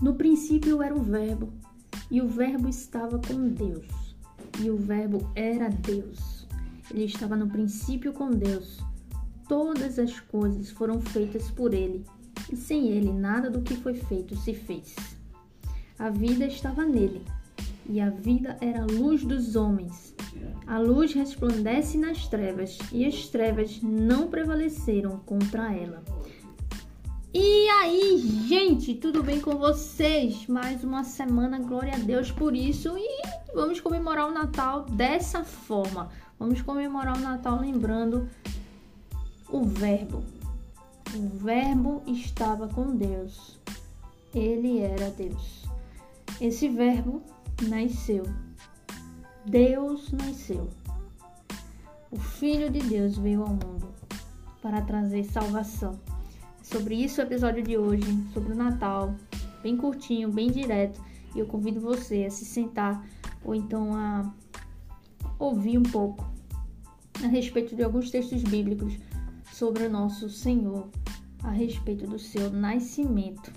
No princípio era o Verbo, e o Verbo estava com Deus, e o Verbo era Deus. Ele estava no princípio com Deus. Todas as coisas foram feitas por ele, e sem ele nada do que foi feito se fez. A vida estava nele, e a vida era a luz dos homens. A luz resplandece nas trevas, e as trevas não prevaleceram contra ela. E aí, gente, tudo bem com vocês? Mais uma semana, glória a Deus por isso. E vamos comemorar o Natal dessa forma. Vamos comemorar o Natal lembrando o Verbo. O Verbo estava com Deus. Ele era Deus. Esse Verbo nasceu. Deus nasceu. O Filho de Deus veio ao mundo para trazer salvação sobre isso o episódio de hoje, sobre o Natal, bem curtinho, bem direto. E eu convido você a se sentar ou então a ouvir um pouco a respeito de alguns textos bíblicos sobre o nosso Senhor, a respeito do seu nascimento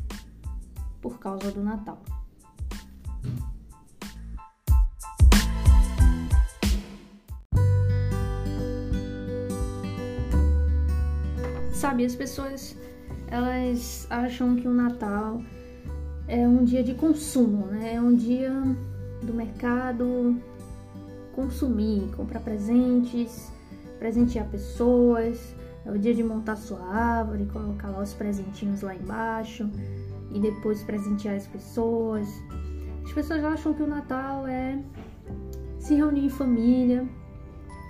por causa do Natal. Sabe, as pessoas elas acham que o Natal é um dia de consumo, né? É um dia do mercado consumir, comprar presentes, presentear pessoas. É o dia de montar sua árvore, colocar lá os presentinhos lá embaixo e depois presentear as pessoas. As pessoas acham que o Natal é se reunir em família,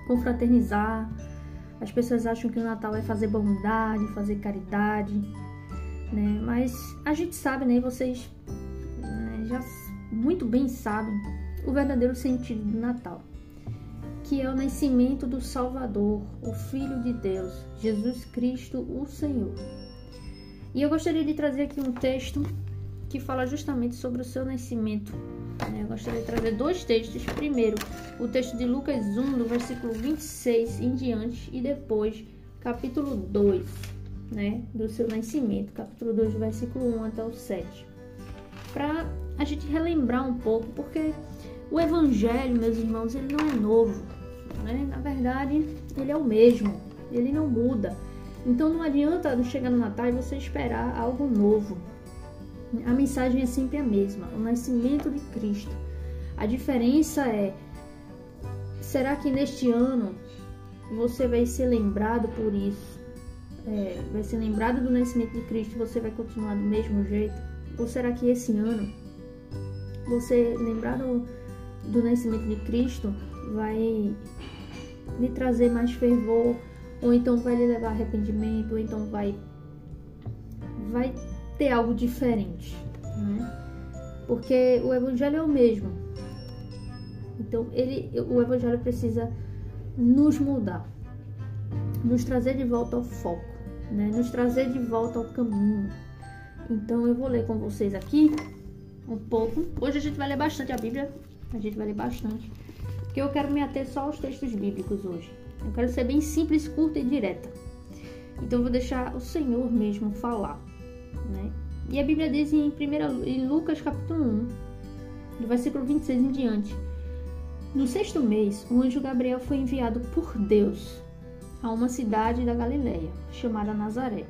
confraternizar, as pessoas acham que o Natal é fazer bondade, fazer caridade, né? Mas a gente sabe, né? Vocês né, já muito bem sabem o verdadeiro sentido do Natal, que é o nascimento do Salvador, o Filho de Deus, Jesus Cristo, o Senhor. E eu gostaria de trazer aqui um texto que fala justamente sobre o seu nascimento né? Eu gostaria de trazer dois textos. Primeiro, o texto de Lucas 1, do versículo 26 em diante, e depois, capítulo 2, né? do seu nascimento, capítulo 2, do versículo 1 até o 7. Para a gente relembrar um pouco, porque o evangelho, meus irmãos, ele não é novo. Né? Na verdade, ele é o mesmo, ele não muda. Então não adianta chegar no Natal e você esperar algo novo. A mensagem é sempre a mesma: o nascimento de Cristo. A diferença é: será que neste ano você vai ser lembrado por isso? É, vai ser lembrado do nascimento de Cristo? Você vai continuar do mesmo jeito? Ou será que esse ano você lembrado do nascimento de Cristo vai lhe trazer mais fervor? Ou então vai lhe levar arrependimento? Ou então vai vai ter algo diferente, né? Porque o evangelho é o mesmo. Então, ele, o evangelho precisa nos mudar, nos trazer de volta ao foco, né? Nos trazer de volta ao caminho. Então, eu vou ler com vocês aqui um pouco. Hoje a gente vai ler bastante a Bíblia, a gente vai ler bastante, porque eu quero me ater só aos textos bíblicos hoje. Eu quero ser bem simples, curta e direta. Então, eu vou deixar o Senhor mesmo falar. Né? E a Bíblia diz em, primeira, em Lucas capítulo 1, do versículo 26 em diante: No sexto mês, o anjo Gabriel foi enviado por Deus a uma cidade da Galiléia chamada Nazaré,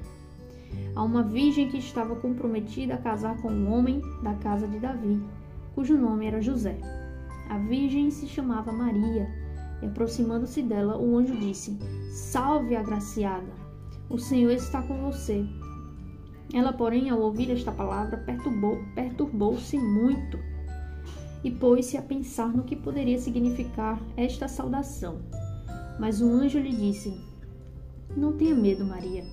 a uma virgem que estava comprometida a casar com um homem da casa de Davi, cujo nome era José. A virgem se chamava Maria, e aproximando-se dela, o anjo disse: Salve, agraciada, o Senhor está com você. Ela, porém, ao ouvir esta palavra, perturbou-se perturbou muito e pôs-se a pensar no que poderia significar esta saudação. Mas o anjo lhe disse: Não tenha medo, Maria,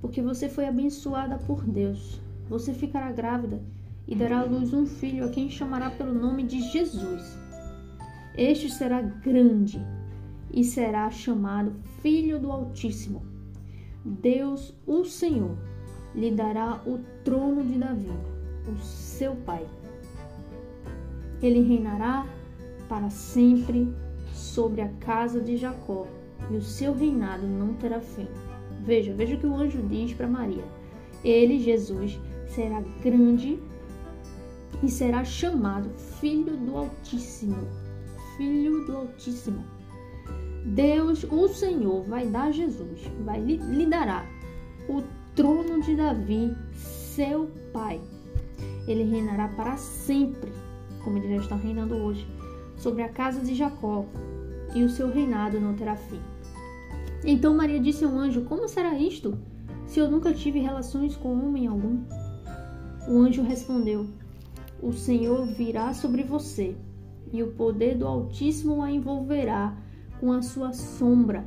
porque você foi abençoada por Deus. Você ficará grávida e dará à luz um filho a quem chamará pelo nome de Jesus. Este será grande e será chamado Filho do Altíssimo. Deus, o Senhor, lhe dará o trono de Davi, o seu pai. Ele reinará para sempre sobre a casa de Jacó, e o seu reinado não terá fim. Veja, veja o que o anjo diz para Maria. Ele, Jesus, será grande e será chamado Filho do Altíssimo. Filho do Altíssimo. Deus, o Senhor, vai dar a Jesus, vai lhe, lhe dará o trono de Davi, seu pai. Ele reinará para sempre, como ele já está reinando hoje, sobre a casa de Jacó, e o seu reinado não terá fim. Então Maria disse ao anjo: Como será isto, se eu nunca tive relações com homem algum? O anjo respondeu: O Senhor virá sobre você, e o poder do Altíssimo a envolverá com a sua sombra.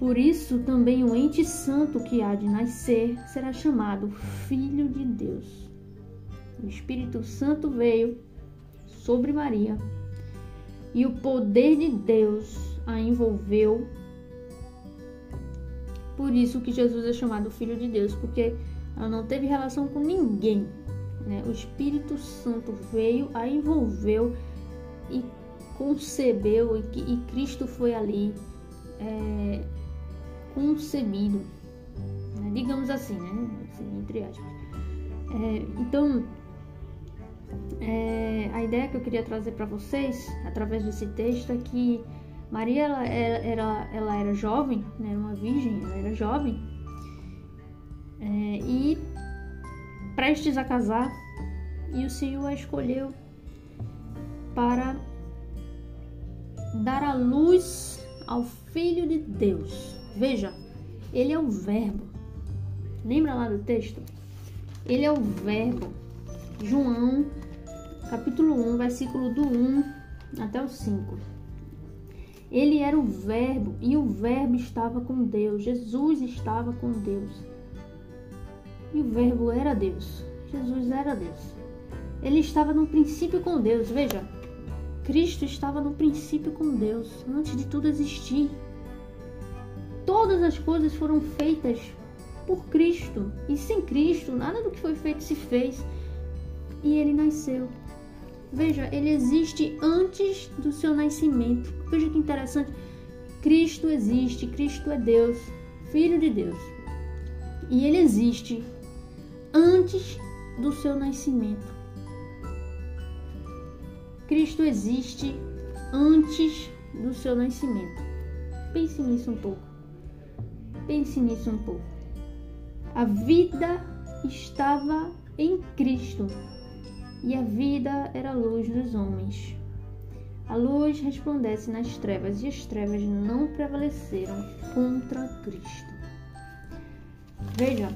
Por isso, também o ente santo que há de nascer será chamado Filho de Deus. O Espírito Santo veio sobre Maria e o poder de Deus a envolveu. Por isso que Jesus é chamado Filho de Deus, porque ela não teve relação com ninguém. Né? O Espírito Santo veio, a envolveu e concebeu, e, e Cristo foi ali é, concebido, né? digamos assim, né? Assim, entre aspas. É, então, é, a ideia que eu queria trazer para vocês, através desse texto, é que Maria ela, ela, ela, era jovem, né, uma virgem, ela era jovem, é, e prestes a casar, e o Senhor a escolheu para dar a luz ao Filho de Deus. Veja, ele é o Verbo. Lembra lá do texto? Ele é o Verbo. João capítulo 1, versículo do 1 até o 5. Ele era o Verbo e o Verbo estava com Deus. Jesus estava com Deus. E o Verbo era Deus. Jesus era Deus. Ele estava no princípio com Deus. Veja, Cristo estava no princípio com Deus, antes de tudo existir. Todas as coisas foram feitas por Cristo. E sem Cristo, nada do que foi feito se fez. E ele nasceu. Veja, ele existe antes do seu nascimento. Veja que interessante. Cristo existe, Cristo é Deus, Filho de Deus. E ele existe antes do seu nascimento. Cristo existe antes do seu nascimento. Pense nisso um pouco. Pense nisso um pouco. A vida estava em Cristo e a vida era a luz dos homens. A luz resplandece nas trevas e as trevas não prevaleceram contra Cristo. Veja,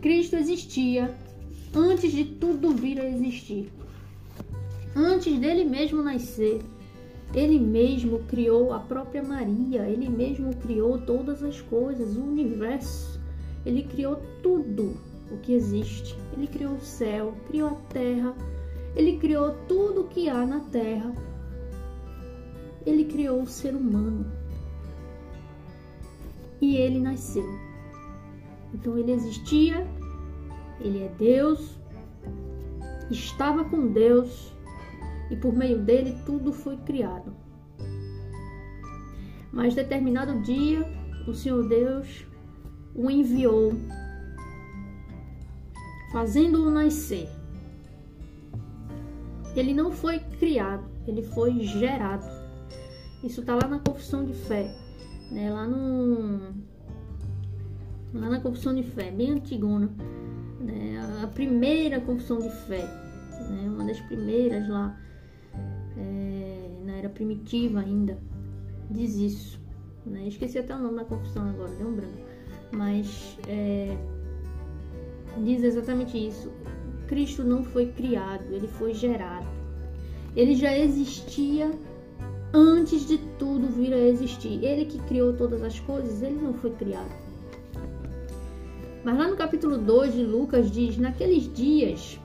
Cristo existia antes de tudo vir a existir. Antes dele mesmo nascer, ele mesmo criou a própria Maria, ele mesmo criou todas as coisas, o universo. Ele criou tudo o que existe. Ele criou o céu, criou a terra, ele criou tudo o que há na terra. Ele criou o ser humano. E ele nasceu. Então ele existia, ele é Deus, estava com Deus e por meio dele tudo foi criado. Mas determinado dia, o Senhor Deus o enviou, fazendo-o nascer ele não foi criado, ele foi gerado. Isso está lá na confissão de fé, né? lá no lá na confissão de fé, bem antigona, né? a primeira confissão de fé, né? uma das primeiras lá, era primitiva ainda, diz isso. Né? Esqueci até o nome da confissão agora, deu um branco, mas é, diz exatamente isso. Cristo não foi criado, ele foi gerado. Ele já existia antes de tudo vir a existir. Ele que criou todas as coisas, ele não foi criado. Mas lá no capítulo 2 de Lucas diz: Naqueles dias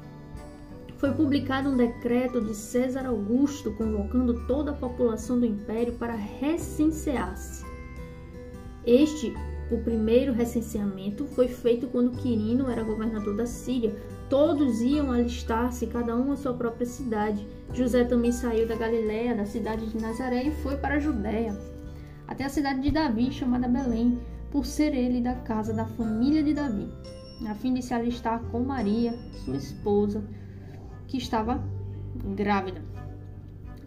foi publicado um decreto de César Augusto convocando toda a população do império para recensear-se. Este o primeiro recenseamento foi feito quando Quirino era governador da Síria. Todos iam alistar-se, cada um a sua própria cidade. José também saiu da Galiléia, da cidade de Nazaré, e foi para a Judéia, até a cidade de Davi, chamada Belém, por ser ele da casa da família de Davi, a fim de se alistar com Maria, sua esposa, que estava grávida.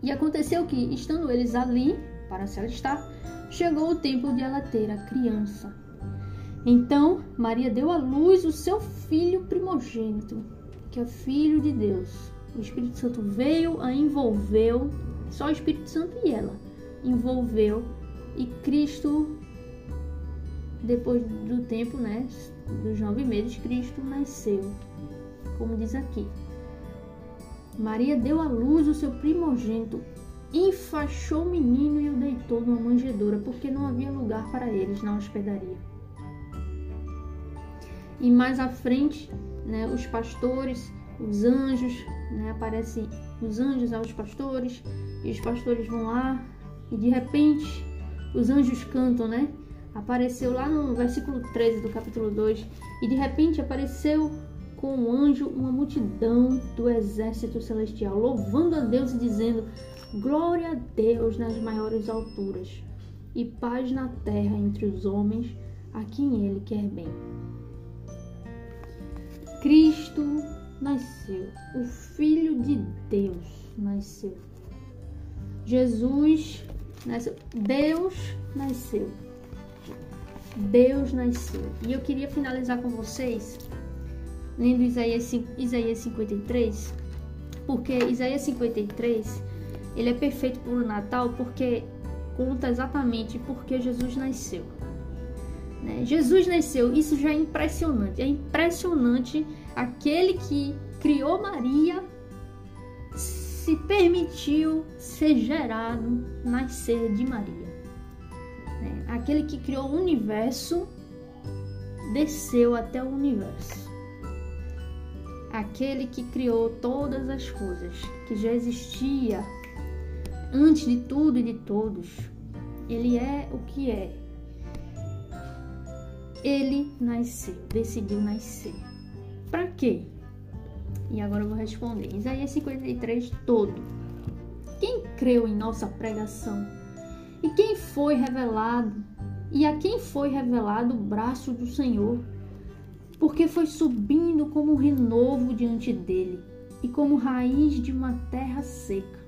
E aconteceu que, estando eles ali para se alistar, chegou o tempo de ela ter a criança. Então Maria deu à luz o seu filho primogênito, que é filho de Deus. O Espírito Santo veio, a envolveu, só o Espírito Santo e ela envolveu, e Cristo, depois do tempo, né, dos nove meses, Cristo nasceu, como diz aqui. Maria deu à luz o seu primogênito, enfaixou o menino e o deitou numa manjedoura, porque não havia lugar para eles na hospedaria. E mais à frente, né, os pastores, os anjos, né, aparecem os anjos aos pastores, e os pastores vão lá, e de repente os anjos cantam, né? Apareceu lá no versículo 13 do capítulo 2, e de repente apareceu com o anjo uma multidão do exército celestial, louvando a Deus e dizendo: Glória a Deus nas maiores alturas, e paz na terra entre os homens a quem Ele quer bem. Cristo nasceu, o Filho de Deus nasceu. Jesus nasceu, Deus nasceu. Deus nasceu. E eu queria finalizar com vocês lendo Isaías, Isaías 53, porque Isaías 53 ele é perfeito para o Natal porque conta exatamente porque Jesus nasceu. Né? Jesus nasceu, isso já é impressionante. É impressionante aquele que criou Maria se permitiu ser gerado, nascer de Maria. Né? Aquele que criou o universo desceu até o universo aquele que criou todas as coisas, que já existia antes de tudo e de todos. Ele é o que é. Ele nasceu, decidiu nascer. Para quê? E agora eu vou responder. Isaías 53 todo. Quem creu em nossa pregação? E quem foi revelado? E a quem foi revelado o braço do Senhor? Porque foi subindo como um renovo diante dele e como raiz de uma terra seca.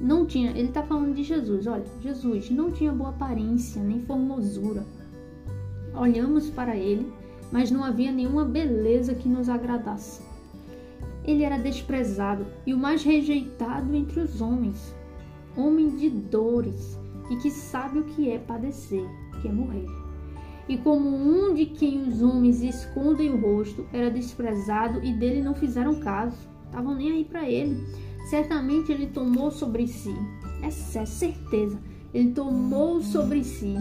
Não tinha, ele está falando de Jesus, olha, Jesus não tinha boa aparência nem formosura. Olhamos para ele, mas não havia nenhuma beleza que nos agradasse. Ele era desprezado e o mais rejeitado entre os homens, homem de dores e que sabe o que é padecer, que é morrer e como um de quem os homens escondem o rosto, era desprezado e dele não fizeram caso. Estavam nem aí para ele. Certamente ele tomou sobre si, essa é certeza, ele tomou sobre si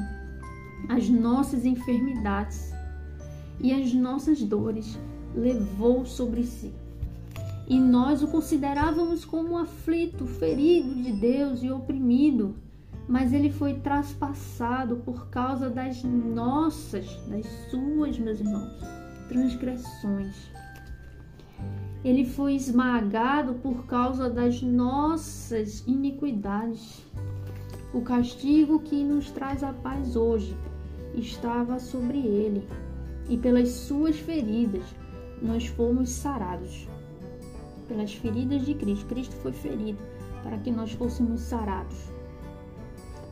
as nossas enfermidades e as nossas dores, levou sobre si. E nós o considerávamos como aflito, ferido de Deus e oprimido mas ele foi traspassado por causa das nossas, das suas, meus irmãos, transgressões. Ele foi esmagado por causa das nossas iniquidades. O castigo que nos traz a paz hoje estava sobre ele, e pelas suas feridas nós fomos sarados. Pelas feridas de Cristo, Cristo foi ferido para que nós fôssemos sarados.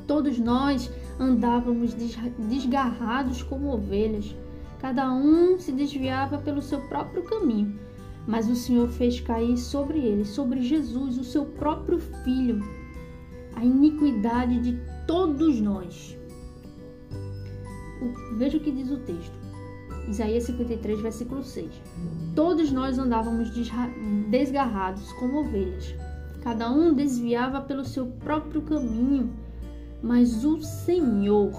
Todos nós andávamos desgarrados como ovelhas, cada um se desviava pelo seu próprio caminho. Mas o Senhor fez cair sobre ele, sobre Jesus, o seu próprio filho, a iniquidade de todos nós. Veja o que diz o texto. Isaías 53, versículo 6. Todos nós andávamos desgarrados como ovelhas. Cada um desviava pelo seu próprio caminho mas o Senhor,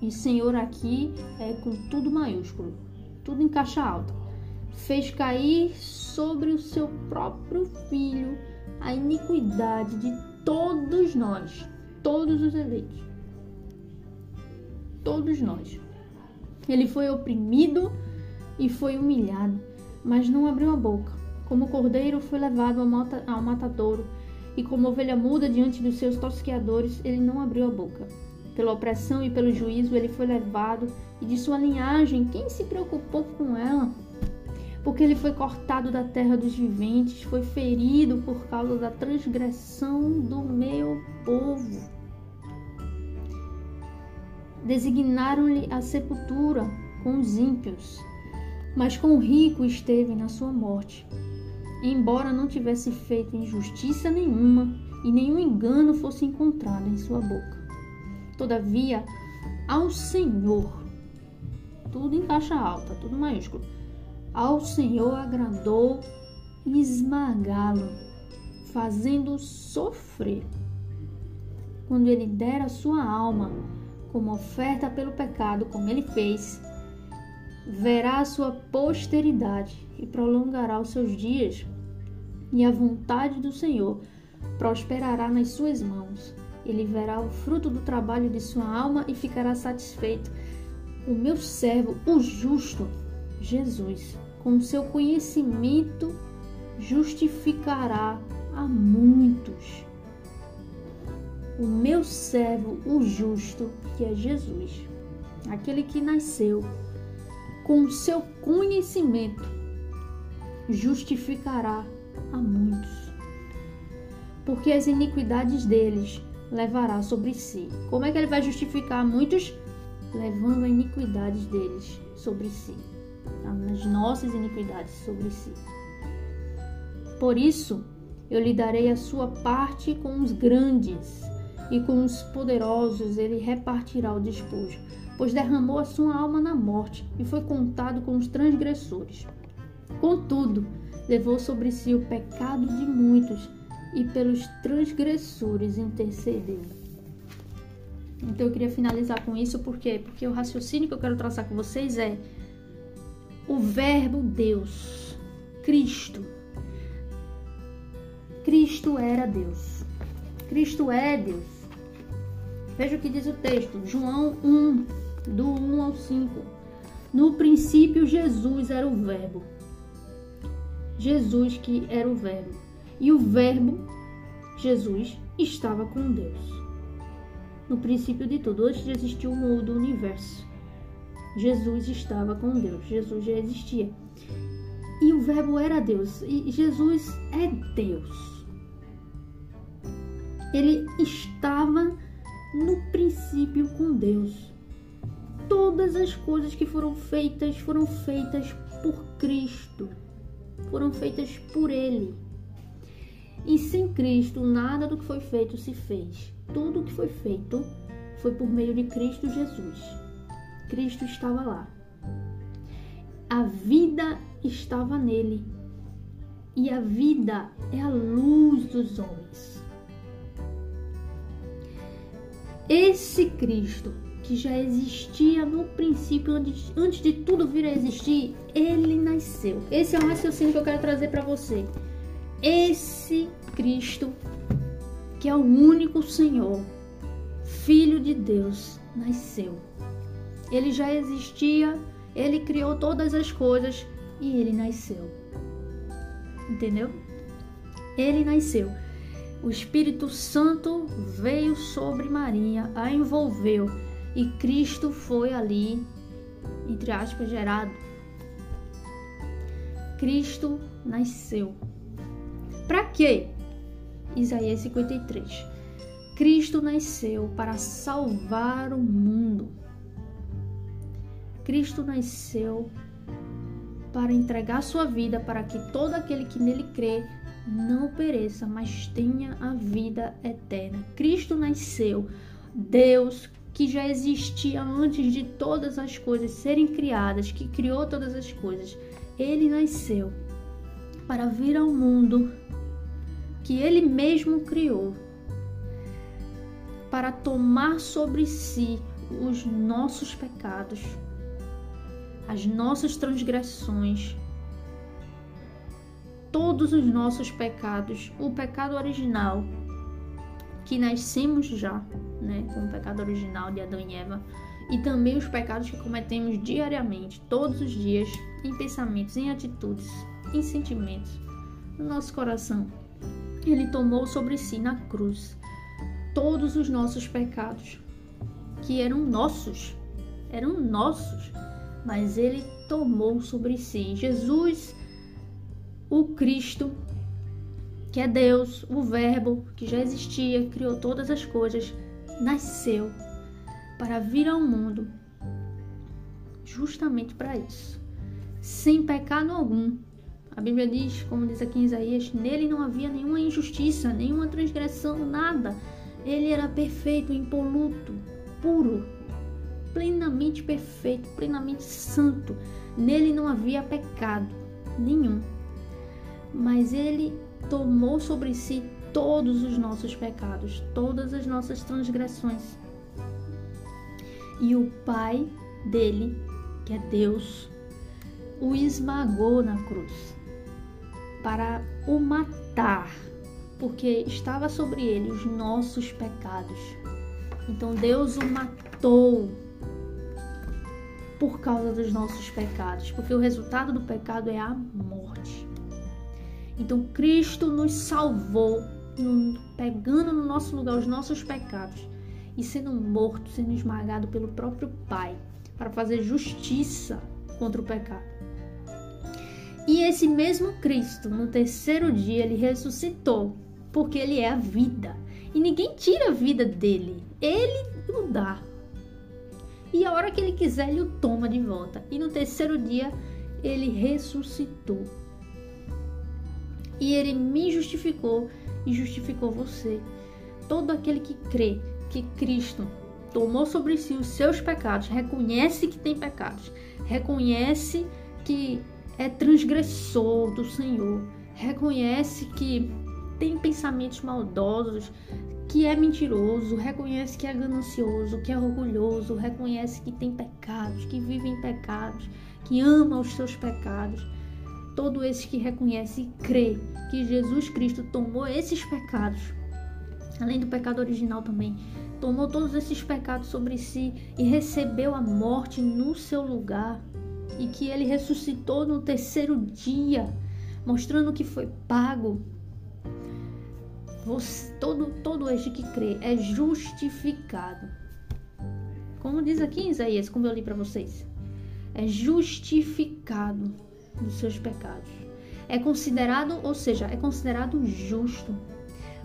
e Senhor aqui é com tudo maiúsculo, tudo em caixa alta, fez cair sobre o seu próprio filho a iniquidade de todos nós, todos os eleitos. Todos nós. Ele foi oprimido e foi humilhado, mas não abriu a boca. Como cordeiro foi levado ao matadouro e como ovelha muda diante dos seus tosqueadores, ele não abriu a boca. Pela opressão e pelo juízo ele foi levado, e de sua linhagem, quem se preocupou com ela? porque ele foi cortado da terra dos viventes, foi ferido por causa da transgressão do meu povo. Designaram-lhe a sepultura com os ímpios, mas com o rico esteve na sua morte. Embora não tivesse feito injustiça nenhuma e nenhum engano fosse encontrado em sua boca. Todavia, ao Senhor, tudo em caixa alta, tudo maiúsculo, ao Senhor agradou esmagá-lo, fazendo-o sofrer. Quando ele der a sua alma como oferta pelo pecado, como ele fez, verá a sua posteridade e prolongará os seus dias, e a vontade do Senhor prosperará nas suas mãos. Ele verá o fruto do trabalho de sua alma e ficará satisfeito. O meu servo, o justo, Jesus, com seu conhecimento justificará a muitos. O meu servo, o justo, que é Jesus, aquele que nasceu, com seu conhecimento justificará a muitos. Porque as iniquidades deles levará sobre si. Como é que ele vai justificar muitos? Levando a iniquidades deles sobre si as nossas iniquidades sobre si. Por isso, eu lhe darei a sua parte com os grandes, e com os poderosos ele repartirá o despojo, pois derramou a sua alma na morte e foi contado com os transgressores. Contudo, levou sobre si o pecado de muitos e pelos transgressores intercedeu. Então eu queria finalizar com isso porque porque o raciocínio que eu quero traçar com vocês é o Verbo Deus, Cristo. Cristo era Deus. Cristo é Deus. Veja o que diz o texto, João 1, do 1 ao 5. No princípio, Jesus era o Verbo. Jesus que era o Verbo. E o Verbo, Jesus, estava com Deus. No princípio de tudo, antes de existir o mundo, o universo. Jesus estava com Deus, Jesus já existia. E o Verbo era Deus, e Jesus é Deus. Ele estava no princípio com Deus. Todas as coisas que foram feitas foram feitas por Cristo, foram feitas por Ele. E sem Cristo, nada do que foi feito se fez. Tudo o que foi feito foi por meio de Cristo Jesus. Cristo estava lá. A vida estava nele. E a vida é a luz dos homens. Esse Cristo que já existia no princípio, antes, de tudo vir a existir, ele nasceu. Esse é o raciocínio que eu quero trazer para você. Esse Cristo, que é o único Senhor, Filho de Deus, nasceu ele já existia, ele criou todas as coisas e ele nasceu. Entendeu? Ele nasceu. O Espírito Santo veio sobre Maria, a envolveu e Cristo foi ali, entre aspas, gerado. Cristo nasceu. Para quê? Isaías 53. Cristo nasceu para salvar o mundo. Cristo nasceu para entregar sua vida para que todo aquele que nele crê não pereça, mas tenha a vida eterna. Cristo nasceu, Deus que já existia antes de todas as coisas serem criadas, que criou todas as coisas. Ele nasceu para vir ao mundo que ele mesmo criou, para tomar sobre si os nossos pecados as nossas transgressões, todos os nossos pecados, o pecado original que nascemos já, né, com o pecado original de Adão e Eva, e também os pecados que cometemos diariamente, todos os dias, em pensamentos, em atitudes, em sentimentos, no nosso coração. Ele tomou sobre si na cruz todos os nossos pecados, que eram nossos, eram nossos mas ele tomou sobre si. Jesus o Cristo, que é Deus, o Verbo que já existia, criou todas as coisas, nasceu para vir ao mundo justamente para isso, sem pecado algum. A Bíblia diz, como diz aqui em Isaías, nele não havia nenhuma injustiça, nenhuma transgressão, nada. Ele era perfeito, impoluto, puro, plenamente perfeito, plenamente santo. Nele não havia pecado nenhum. Mas ele tomou sobre si todos os nossos pecados, todas as nossas transgressões. E o Pai dele que é Deus, o esmagou na cruz para o matar, porque estava sobre ele os nossos pecados. Então Deus o matou por causa dos nossos pecados, porque o resultado do pecado é a morte. Então Cristo nos salvou, pegando no nosso lugar os nossos pecados e sendo morto, sendo esmagado pelo próprio Pai para fazer justiça contra o pecado. E esse mesmo Cristo, no terceiro dia, ele ressuscitou, porque ele é a vida. E ninguém tira a vida dele, ele o dá. E a hora que ele quiser, ele o toma de volta. E no terceiro dia, ele ressuscitou. E ele me justificou e justificou você. Todo aquele que crê que Cristo tomou sobre si os seus pecados, reconhece que tem pecados, reconhece que é transgressor do Senhor, reconhece que tem pensamentos maldosos, que é mentiroso, reconhece que é ganancioso, que é orgulhoso, reconhece que tem pecados, que vive em pecados, que ama os seus pecados. Todo esse que reconhece e crê que Jesus Cristo tomou esses pecados, além do pecado original também, tomou todos esses pecados sobre si e recebeu a morte no seu lugar, e que ele ressuscitou no terceiro dia, mostrando que foi pago. Você, todo, todo este que crê é justificado. Como diz aqui em Isaías, como eu li para vocês, é justificado dos seus pecados. É considerado, ou seja, é considerado justo.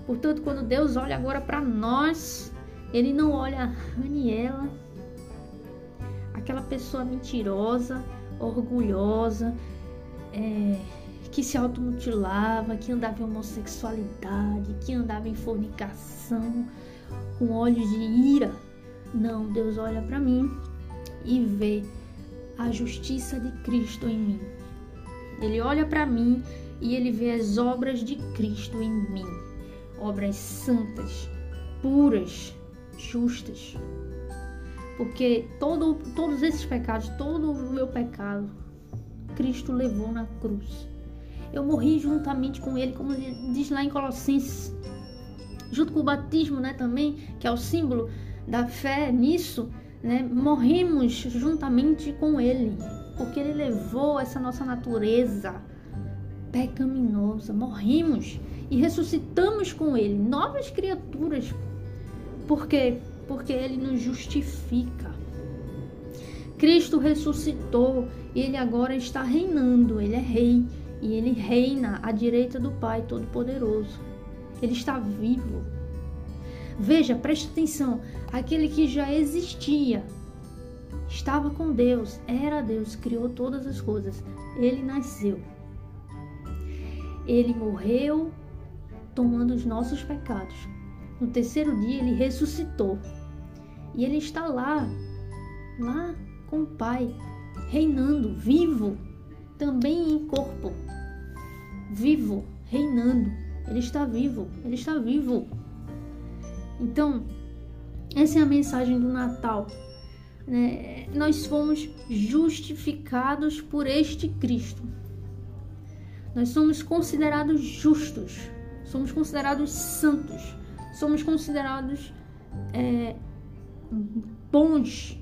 Portanto, quando Deus olha agora para nós, ele não olha a Raniela, aquela pessoa mentirosa, orgulhosa, é, que se automutilava, que andava em homossexualidade, que andava em fornicação, com olhos de ira. Não, Deus olha para mim e vê a justiça de Cristo em mim. Ele olha para mim e ele vê as obras de Cristo em mim, obras santas, puras, justas. Porque todo, todos esses pecados, todo o meu pecado, Cristo levou na cruz. Eu morri juntamente com Ele, como diz lá em Colossenses, junto com o batismo, né, também, que é o símbolo da fé nisso, né, morremos juntamente com Ele, porque Ele levou essa nossa natureza pecaminosa, morrimos e ressuscitamos com Ele, novas criaturas por quê? Porque ele nos justifica. Cristo ressuscitou ele agora está reinando, ele é rei e ele reina à direita do Pai Todo-Poderoso. Ele está vivo. Veja, preste atenção: aquele que já existia, estava com Deus, era Deus, criou todas as coisas. Ele nasceu. Ele morreu tomando os nossos pecados no terceiro dia ele ressuscitou. E ele está lá, lá com o Pai, reinando, vivo, também em corpo. Vivo, reinando. Ele está vivo, ele está vivo. Então, essa é a mensagem do Natal. Né? Nós fomos justificados por este Cristo. Nós somos considerados justos, somos considerados santos somos considerados é, bons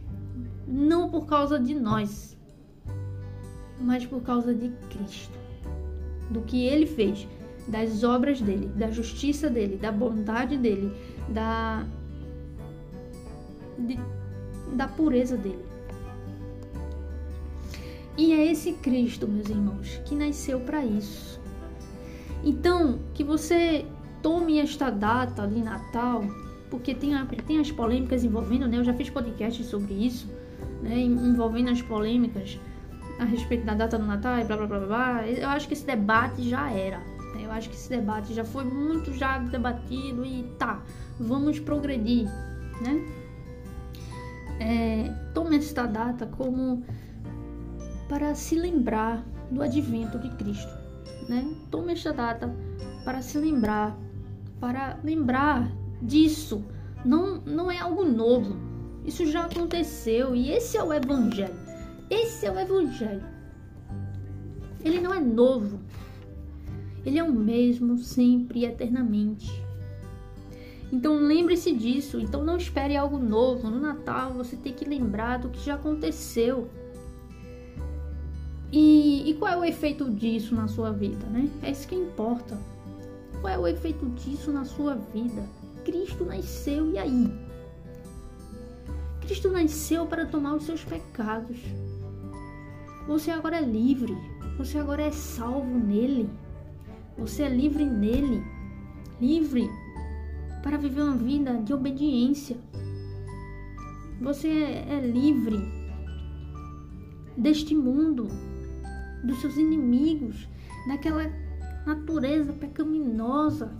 não por causa de nós, mas por causa de Cristo, do que Ele fez, das obras dele, da justiça dele, da bondade dele, da de, da pureza dele. E é esse Cristo, meus irmãos, que nasceu para isso, Então, que você tome esta data de Natal, porque tem, a, tem as polêmicas envolvendo, né? Eu já fiz podcast sobre isso, né? Envolvendo as polêmicas a respeito da data do Natal e blá blá blá blá. Eu acho que esse debate já era. Né? Eu acho que esse debate já foi muito já debatido e tá, vamos progredir, né? É, tome esta data como para se lembrar do advento de Cristo, né? Tome esta data para se lembrar, para lembrar disso. Não, não é algo novo. Isso já aconteceu e esse é o evangelho. Esse é o evangelho. Ele não é novo. Ele é o mesmo sempre e eternamente. Então lembre-se disso. Então não espere algo novo. No Natal você tem que lembrar do que já aconteceu. E, e, qual é o efeito disso na sua vida, né? É isso que importa. Qual é o efeito disso na sua vida? Cristo nasceu e aí? Cristo nasceu para tomar os seus pecados. Você agora é livre. Você agora é salvo nele. Você é livre nele. Livre para viver uma vida de obediência. Você é livre deste mundo dos seus inimigos, daquela natureza pecaminosa.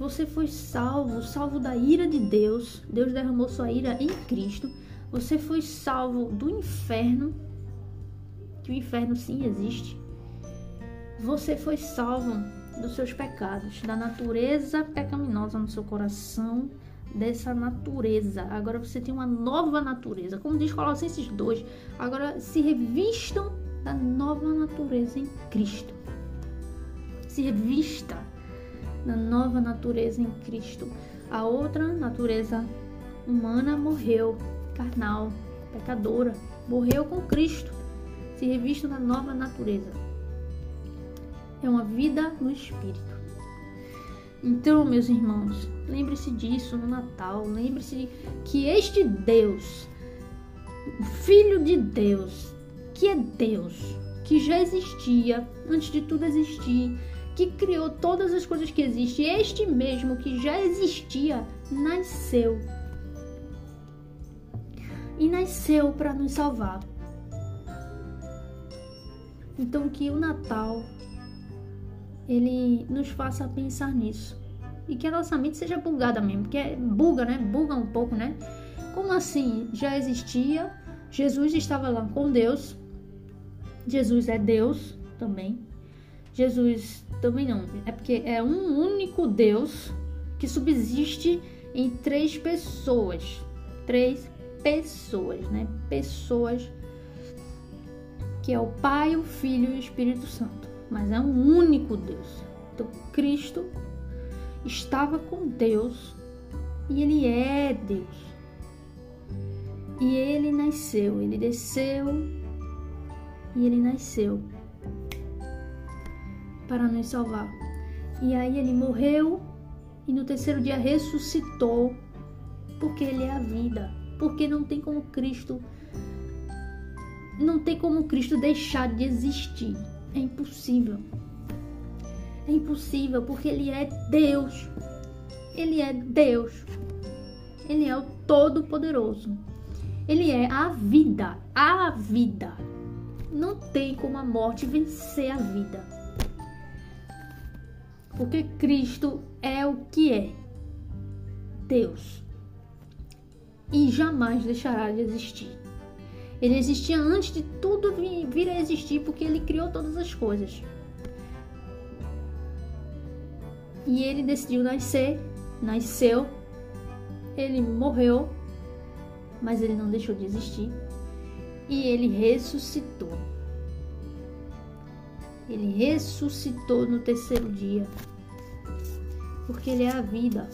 Você foi salvo, salvo da ira de Deus. Deus derramou sua ira em Cristo. Você foi salvo do inferno, que o inferno sim existe. Você foi salvo dos seus pecados, da natureza pecaminosa no seu coração, dessa natureza. Agora você tem uma nova natureza. Como diz Colossenses 2, agora se revistam da nova natureza em Cristo. Se revista da nova natureza em Cristo. A outra natureza humana morreu, carnal, pecadora, morreu com Cristo. Se revista da nova natureza. É uma vida no Espírito. Então, meus irmãos, lembre-se disso no Natal. Lembre-se que este Deus, o Filho de Deus, que é Deus, que já existia antes de tudo existir, que criou todas as coisas que existem, este mesmo que já existia, nasceu. E nasceu para nos salvar. Então que o Natal ele nos faça pensar nisso. E que a nossa mente seja bugada mesmo, porque é buga, né? Buga um pouco, né? Como assim? Já existia, Jesus estava lá com Deus. Jesus é Deus também. Jesus também não, é porque é um único Deus que subsiste em três pessoas. Três pessoas, né? Pessoas que é o Pai, o Filho e o Espírito Santo mas é um único Deus. Então, Cristo estava com Deus e ele é Deus. E ele nasceu, ele desceu e ele nasceu para nos salvar. E aí ele morreu e no terceiro dia ressuscitou, porque ele é a vida. Porque não tem como Cristo não tem como Cristo deixar de existir. É impossível. É impossível porque Ele é Deus. Ele é Deus. Ele é o Todo-Poderoso. Ele é a vida. A vida. Não tem como a morte vencer a vida. Porque Cristo é o que é. Deus. E jamais deixará de existir. Ele existia antes de tudo vir a existir, porque ele criou todas as coisas. E ele decidiu nascer, nasceu, ele morreu, mas ele não deixou de existir. E ele ressuscitou. Ele ressuscitou no terceiro dia. Porque ele é a vida.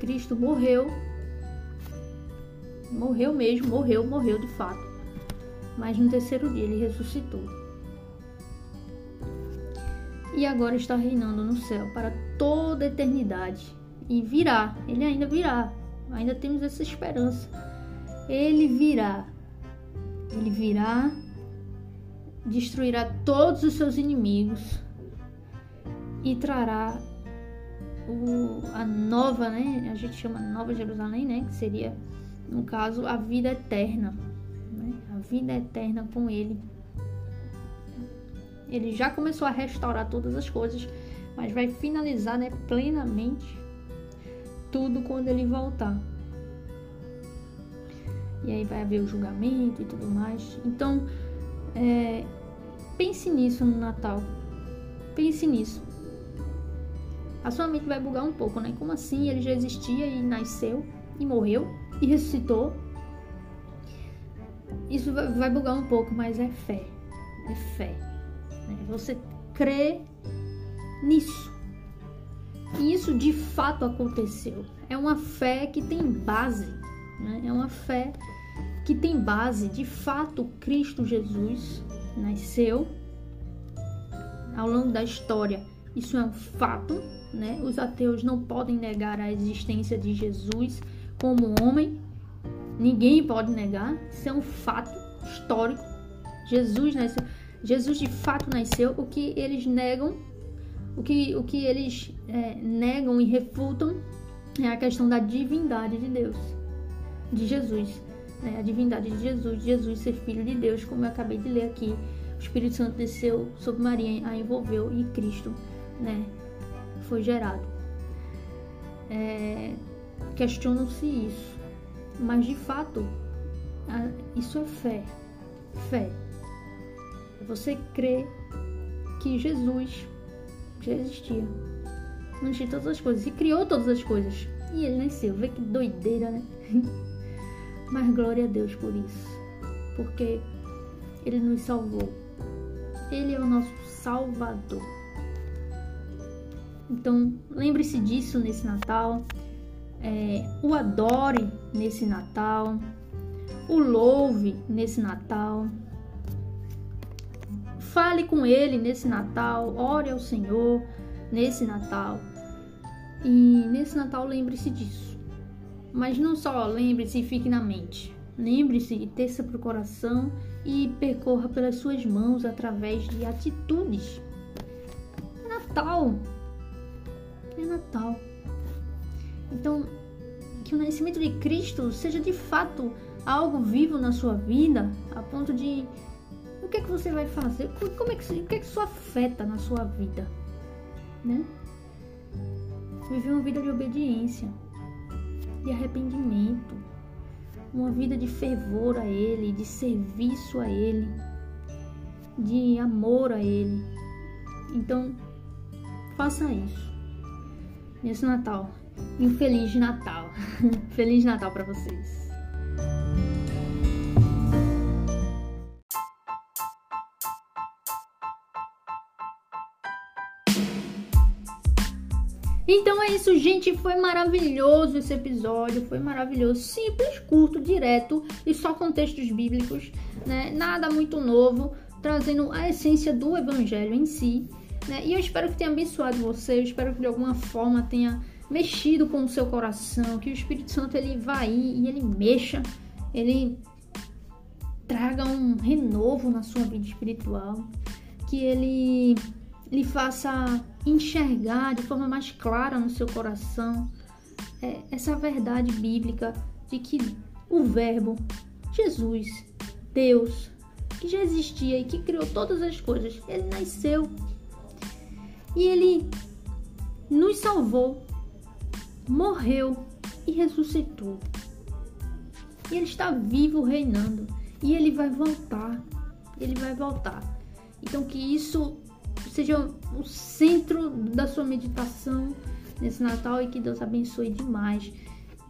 Cristo morreu morreu mesmo, morreu, morreu de fato. Mas no terceiro dia ele ressuscitou. E agora está reinando no céu para toda a eternidade. E virá, ele ainda virá. Ainda temos essa esperança. Ele virá. Ele virá destruirá todos os seus inimigos e trará o, a nova, né? A gente chama Nova Jerusalém, né? Que seria, no caso, a vida eterna. Né? A vida eterna com Ele. Ele já começou a restaurar todas as coisas, mas vai finalizar né, plenamente tudo quando Ele voltar. E aí vai haver o julgamento e tudo mais. Então, é, pense nisso no Natal. Pense nisso a sua mente vai bugar um pouco, né? Como assim? Ele já existia e nasceu e morreu e ressuscitou. Isso vai bugar um pouco, mas é fé. É fé. Né? Você crê nisso. E isso de fato aconteceu. É uma fé que tem base. Né? É uma fé que tem base. De fato, Cristo Jesus nasceu ao longo da história. Isso é um fato né? Os ateus não podem negar a existência de Jesus como homem. Ninguém pode negar. Isso é um fato histórico. Jesus nasceu. Jesus de fato nasceu. O que eles negam, o que, o que eles é, negam e refutam é a questão da divindade de Deus, de Jesus. Né? A divindade de Jesus, Jesus ser filho de Deus, como eu acabei de ler aqui. O Espírito Santo desceu sobre Maria, a envolveu e Cristo, né? foi gerado. É, Questionam-se isso, mas de fato, isso é fé. Fé. Você crê que Jesus já existia antes de todas as coisas e criou todas as coisas. E ele nasceu. Vê que doideira, né? Mas glória a Deus por isso. Porque ele nos salvou. Ele é o nosso Salvador. Então, lembre-se disso nesse Natal. É, o adore nesse Natal. O louve nesse Natal. Fale com ele nesse Natal. Ore ao Senhor nesse Natal. E nesse Natal, lembre-se disso. Mas não só lembre-se e fique na mente. Lembre-se e teça para o coração e percorra pelas suas mãos através de atitudes. Natal é Natal. Então, que o nascimento de Cristo seja de fato algo vivo na sua vida, a ponto de o que é que você vai fazer? Como é que, o que é que isso afeta na sua vida? Né? Viver uma vida de obediência, de arrependimento, uma vida de fervor a Ele, de serviço a Ele, de amor a Ele. Então, faça isso nesse Natal. E um Feliz Natal. Feliz Natal para vocês. Então é isso, gente. Foi maravilhoso esse episódio. Foi maravilhoso. Simples, curto, direto e só contextos bíblicos, né? Nada muito novo, trazendo a essência do evangelho em si. Né? E eu espero que tenha abençoado você, eu espero que de alguma forma tenha mexido com o seu coração, que o Espírito Santo ele vá aí e ele mexa, ele traga um renovo na sua vida espiritual, que ele lhe faça enxergar de forma mais clara no seu coração é, essa verdade bíblica de que o Verbo, Jesus, Deus, que já existia e que criou todas as coisas, ele nasceu e ele nos salvou, morreu e ressuscitou. E ele está vivo reinando. E ele vai voltar. Ele vai voltar. Então que isso seja o centro da sua meditação nesse Natal e que Deus abençoe demais,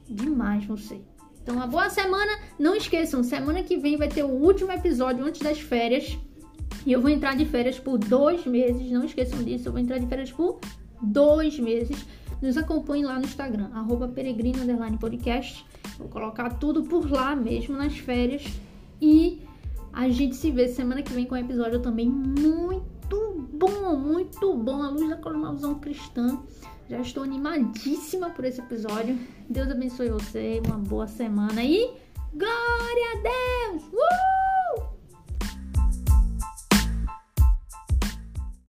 demais você. Então, uma boa semana. Não esqueçam, semana que vem vai ter o último episódio antes das férias. E eu vou entrar de férias por dois meses. Não esqueçam disso. Eu vou entrar de férias por dois meses. Nos acompanhe lá no Instagram, arroba peregrino podcast. Vou colocar tudo por lá mesmo nas férias. E a gente se vê semana que vem com um episódio também muito bom, muito bom. A luz da cosmovisão cristã. Já estou animadíssima por esse episódio. Deus abençoe você. Uma boa semana e glória a Deus!